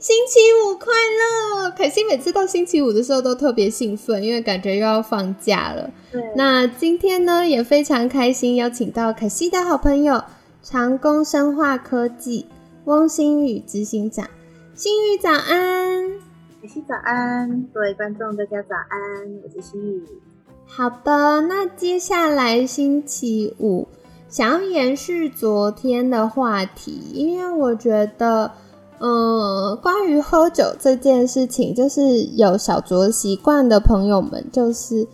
星期五快乐！凯西每次到星期五的时候都特别兴奋，因为感觉又要放假了。对，那今天呢也非常开心，邀请到凯西的好朋友长工生化科技翁新宇执行长。新宇早安，凯西早安，各位观众大家早安，我是新宇。好的，那接下来星期五想要延续昨天的话题，因为我觉得。嗯，关于喝酒这件事情，就是有小酌习惯的朋友们，就是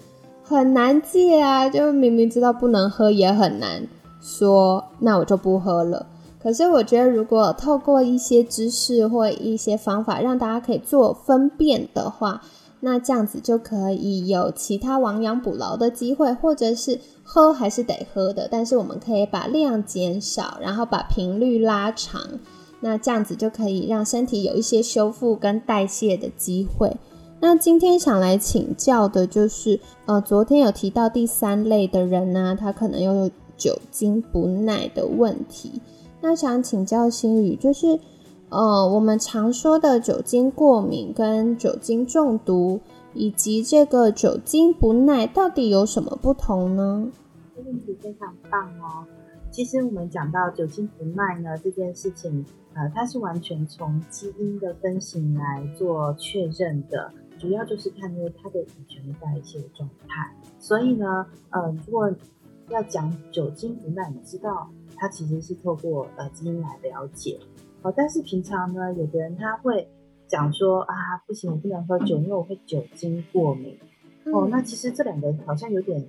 很难戒啊。就明明知道不能喝，也很难说那我就不喝了。可是我觉得，如果透过一些知识或一些方法，让大家可以做分辨的话，那这样子就可以有其他亡羊补牢的机会，或者是喝还是得喝的，但是我们可以把量减少，然后把频率拉长。那这样子就可以让身体有一些修复跟代谢的机会。那今天想来请教的就是，呃，昨天有提到第三类的人呢，他可能有酒精不耐的问题。那想请教心宇，就是，呃，我们常说的酒精过敏跟酒精中毒，以及这个酒精不耐，到底有什么不同呢？这问题非常棒哦。其实我们讲到酒精不耐呢这件事情。呃，它是完全从基因的分型来做确认的，主要就是看那个它的乙醇代谢状态。所以呢，呃，如果要讲酒精不耐，你知道它其实是透过呃基因来了解。哦，但是平常呢，有的人他会讲说啊，不行，我不能喝酒，因为我会酒精过敏。哦，那其实这两个好像有点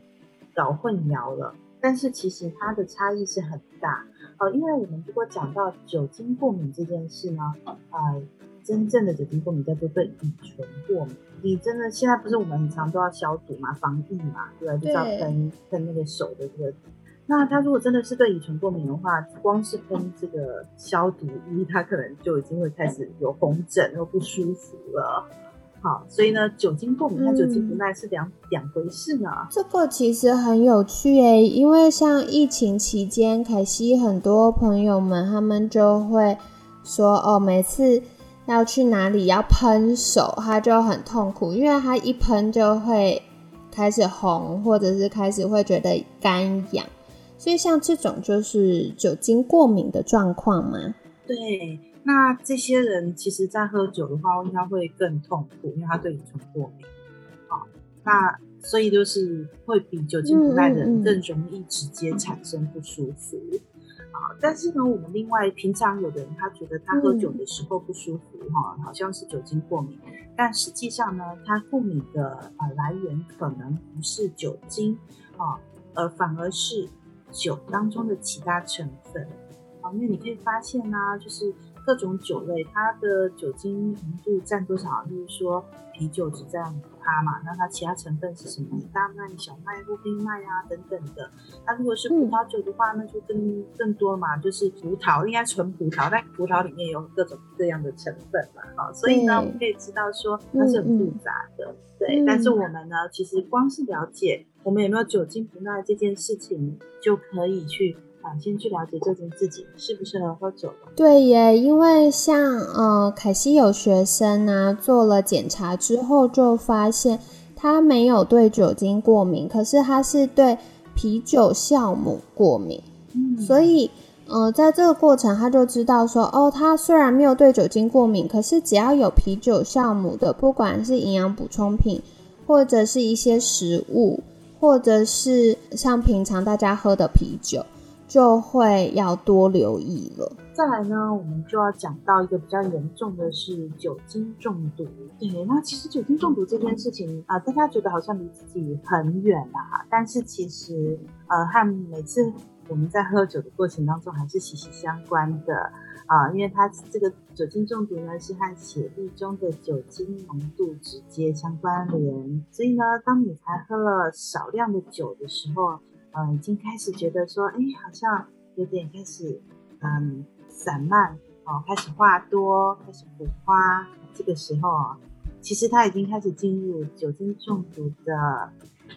搞混淆了，但是其实它的差异是很大。哦，因为我们如果讲到酒精过敏这件事呢，呃，真正的酒精过敏叫做对乙醇过敏。你真的现在不是我们很常都要消毒嘛，防疫嘛，对吧？就是要喷喷那个手的这个。那他如果真的是对乙醇过敏的话，光是喷这个消毒液，他可能就已经会开始有红疹又不舒服了。好，所以呢，酒精过敏和酒精不耐是两两回事呢。这个其实很有趣诶，因为像疫情期间，凯西很多朋友们他们就会说，哦，每次要去哪里要喷手，他就很痛苦，因为他一喷就会开始红，或者是开始会觉得干痒。所以像这种就是酒精过敏的状况吗？对。那这些人其实，在喝酒的话，应该会更痛苦，因为他对乙醇过敏。好，那所以就是会比酒精不耐的人更容易直接产生不舒服。好，但是呢，我们另外平常有的人，他觉得他喝酒的时候不舒服，哈，好像是酒精过敏，但实际上呢，他过敏的呃来源可能不是酒精，啊，而反而是酒当中的其他成分。好，因为你可以发现呢，就是。各种酒类，它的酒精浓度占多少？例如说啤酒只占五趴嘛，那它其他成分是什么？大麦、小麦、或冰麦啊等等的。那如果是葡萄酒的话，那就更更多嘛，就是葡萄，应该纯葡萄，但葡萄里面有各种各样的成分嘛，啊，所以呢，我们可以知道说它是很复杂的，对。但是我们呢，其实光是了解我们有没有酒精不耐这件事情，就可以去。先去了解究竟自己适不适合喝酒。对耶，因为像呃凯西有学生呢，做了检查之后就发现他没有对酒精过敏，可是他是对啤酒酵母过敏。嗯，所以呃在这个过程他就知道说，哦，他虽然没有对酒精过敏，可是只要有啤酒酵母的，不管是营养补充品，或者是一些食物，或者是像平常大家喝的啤酒。就会要多留意了。再来呢，我们就要讲到一个比较严重的是酒精中毒。对，那其实酒精中毒这件事情啊，大家觉得好像离自己很远啊，但是其实呃，和每次我们在喝酒的过程当中还是息息相关的啊，因为它这个酒精中毒呢是和血液中的酒精浓度直接相关联，所以呢，当你才喝了少量的酒的时候，嗯，已经开始觉得说，哎，好像有点开始嗯散漫哦，开始话多，开始补花，这个时候啊，其实他已经开始进入酒精中毒的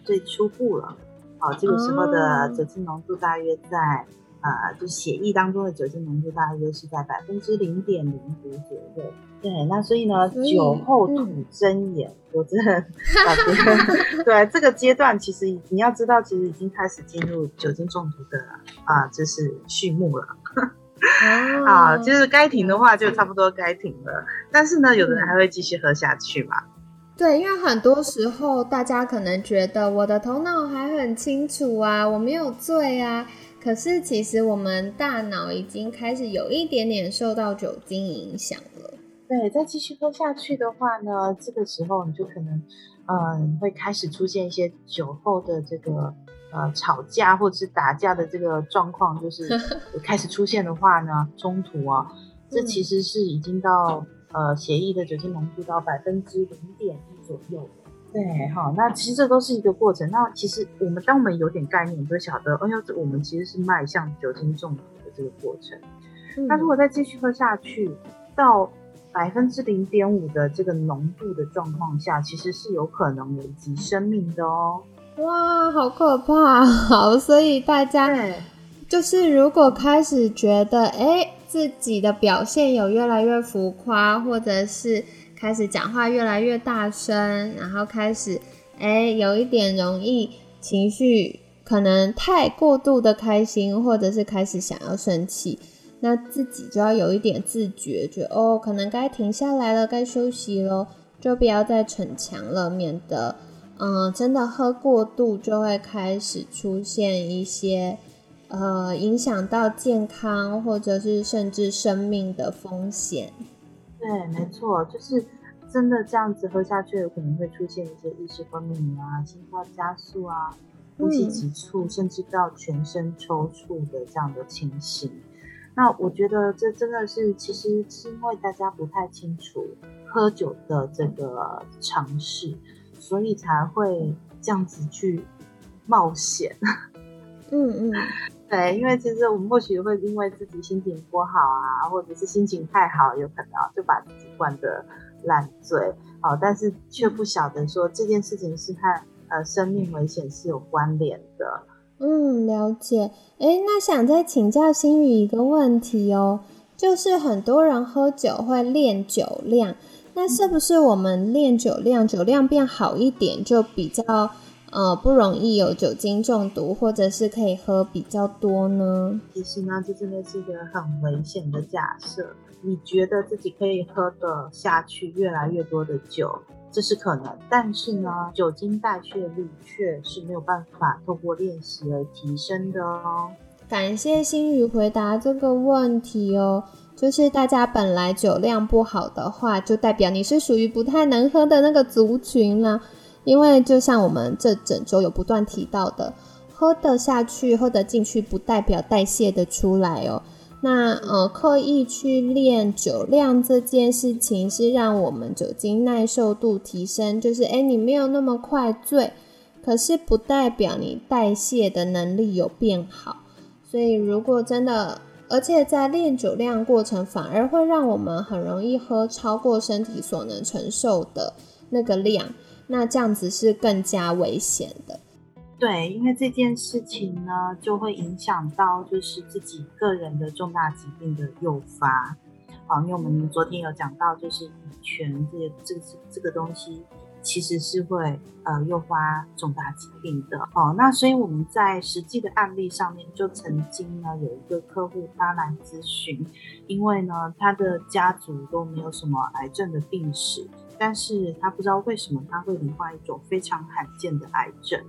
最初步了。好，这个时候的酒精浓度大约在，呃，就血液当中的酒精浓度大约是在百分之零点零五左右。对，那所以呢，酒后吐真言，我真的 对这个阶段，其实你要知道，其实已经开始进入酒精中毒的啊，就是序幕了。啊，就是该停的话，就差不多该停了。但是呢，有的人还会继续喝下去嘛。对，因为很多时候大家可能觉得我的头脑还很清楚啊，我没有醉啊，可是其实我们大脑已经开始有一点点受到酒精影响了。对，再继续喝下去的话呢，这个时候你就可能，嗯，会开始出现一些酒后的这个呃吵架或者是打架的这个状况，就是 开始出现的话呢，冲突啊，这其实是已经到。呃，协议的酒精浓度到百分之零点一左右。对，好，那其实这都是一个过程。那其实我们当我们有点概念，就晓得，哎呦，我们其实是迈向酒精中毒的这个过程。那如果再继续喝下去，到百分之零点五的这个浓度的状况下，其实是有可能危及生命的哦。哇，好可怕！好，所以大家就是如果开始觉得，哎。自己的表现有越来越浮夸，或者是开始讲话越来越大声，然后开始哎有一点容易情绪可能太过度的开心，或者是开始想要生气，那自己就要有一点自觉，觉得哦可能该停下来了，该休息喽，就不要再逞强了，免得嗯真的喝过度就会开始出现一些。呃，影响到健康或者是甚至生命的风险。对，没错，就是真的这样子喝下去，有可能会出现一些意识昏迷啊、心跳加速啊、呼吸急促，甚至到全身抽搐的这样的情形。那我觉得这真的是，其实是因为大家不太清楚喝酒的这个常识，所以才会这样子去冒险。嗯 嗯。对，因为其实我们或许会因为自己心情不好啊，或者是心情太好，有可能就把自己灌得烂醉，哦，但是却不晓得说这件事情是和呃生命危险是有关联的。嗯，了解。哎，那想再请教心宇一个问题哦，就是很多人喝酒会练酒量，那是不是我们练酒量，酒量变好一点就比较？呃，不容易有酒精中毒，或者是可以喝比较多呢？其实呢，这真的是一个很危险的假设。你觉得自己可以喝得下去越来越多的酒，这是可能，但是呢，酒精代谢率却是没有办法透过练习而提升的哦。感谢心宇回答这个问题哦，就是大家本来酒量不好的话，就代表你是属于不太能喝的那个族群了。因为就像我们这整周有不断提到的，喝得下去、喝得进去，不代表代谢的出来哦。那呃，刻意去练酒量这件事情，是让我们酒精耐受度提升，就是诶你没有那么快醉，可是不代表你代谢的能力有变好。所以如果真的，而且在练酒量过程，反而会让我们很容易喝超过身体所能承受的那个量。那这样子是更加危险的，对，因为这件事情呢，就会影响到就是自己个人的重大疾病的诱发。好，因为我们昨天有讲到，就是乙醛这这个这个东西，其实是会呃诱发重大疾病的。哦，那所以我们在实际的案例上面，就曾经呢有一个客户他来咨询，因为呢他的家族都没有什么癌症的病史。但是他不知道为什么他会罹患一种非常罕见的癌症，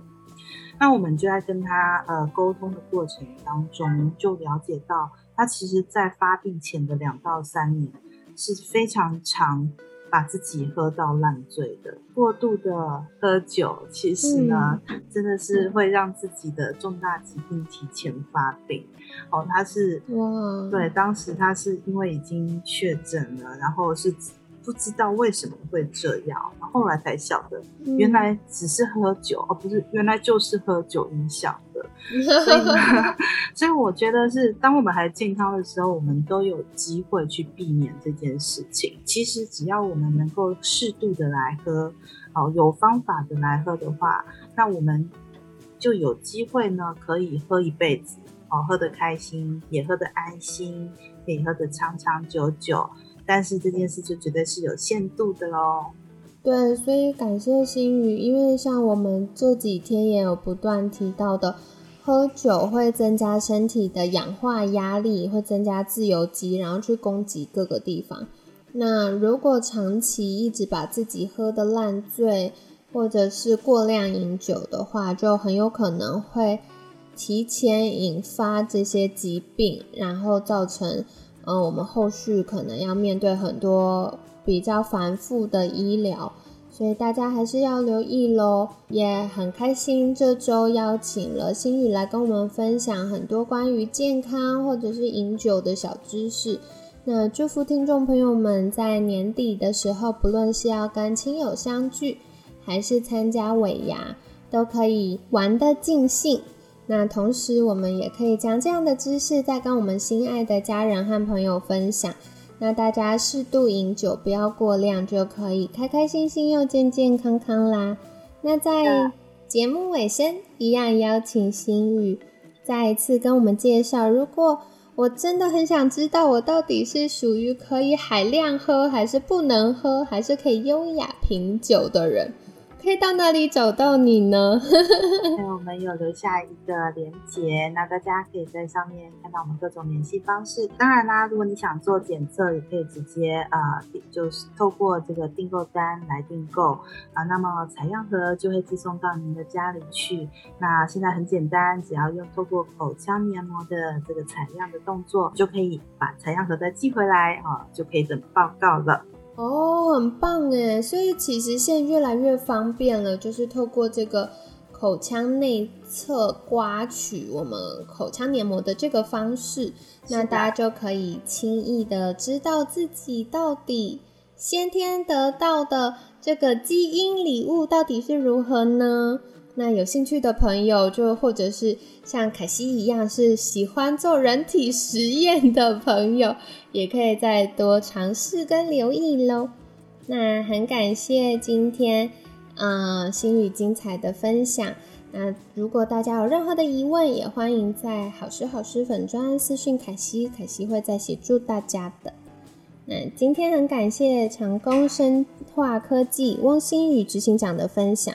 那我们就在跟他呃沟通的过程当中，就了解到他其实在发病前的两到三年是非常常把自己喝到烂醉的。过度的喝酒，其实呢，真的是会让自己的重大疾病提前发病。哦，他是哇，对，当时他是因为已经确诊了，然后是。不知道为什么会这样，后来才晓得，原来只是喝酒，哦不是原来就是喝酒影响的。所以，所以我觉得是，当我们还健康的时候，我们都有机会去避免这件事情。其实，只要我们能够适度的来喝，哦，有方法的来喝的话，那我们就有机会呢，可以喝一辈子，哦，喝得开心，也喝得安心，可以喝得长长久久。但是这件事就绝对是有限度的喽。对，所以感谢心宇，因为像我们这几天也有不断提到的，喝酒会增加身体的氧化压力，会增加自由基，然后去攻击各个地方。那如果长期一直把自己喝的烂醉，或者是过量饮酒的话，就很有可能会提前引发这些疾病，然后造成。嗯，我们后续可能要面对很多比较繁复的医疗，所以大家还是要留意喽。也很开心这周邀请了心宇来跟我们分享很多关于健康或者是饮酒的小知识。那祝福听众朋友们在年底的时候，不论是要跟亲友相聚，还是参加尾牙，都可以玩得尽兴。那同时，我们也可以将这样的知识再跟我们心爱的家人和朋友分享。那大家适度饮酒，不要过量，就可以开开心心又健健康康啦。那在节目尾声，一样邀请心宇再一次跟我们介绍。如果我真的很想知道，我到底是属于可以海量喝，还是不能喝，还是可以优雅品酒的人。可以到哪里找到你呢？我们有留下一个链接，那大家可以在上面看到我们各种联系方式。当然啦，如果你想做检测，也可以直接啊，就是透过这个订购单来订购啊，那么采样盒就会寄送到您的家里去。那现在很简单，只要用透过口腔黏膜的这个采样的动作，就可以把采样盒再寄回来啊，就可以等报告了。哦，很棒哎！所以其实现在越来越方便了，就是透过这个口腔内侧刮取我们口腔黏膜的这个方式，那大家就可以轻易的知道自己到底先天得到的这个基因礼物到底是如何呢？那有兴趣的朋友，就或者是像凯西一样是喜欢做人体实验的朋友，也可以再多尝试跟留意喽。那很感谢今天，呃，心语精彩的分享。那如果大家有任何的疑问，也欢迎在好时好时粉专私讯凯西，凯西会再协助大家的。那今天很感谢长工生化科技翁心宇执行长的分享。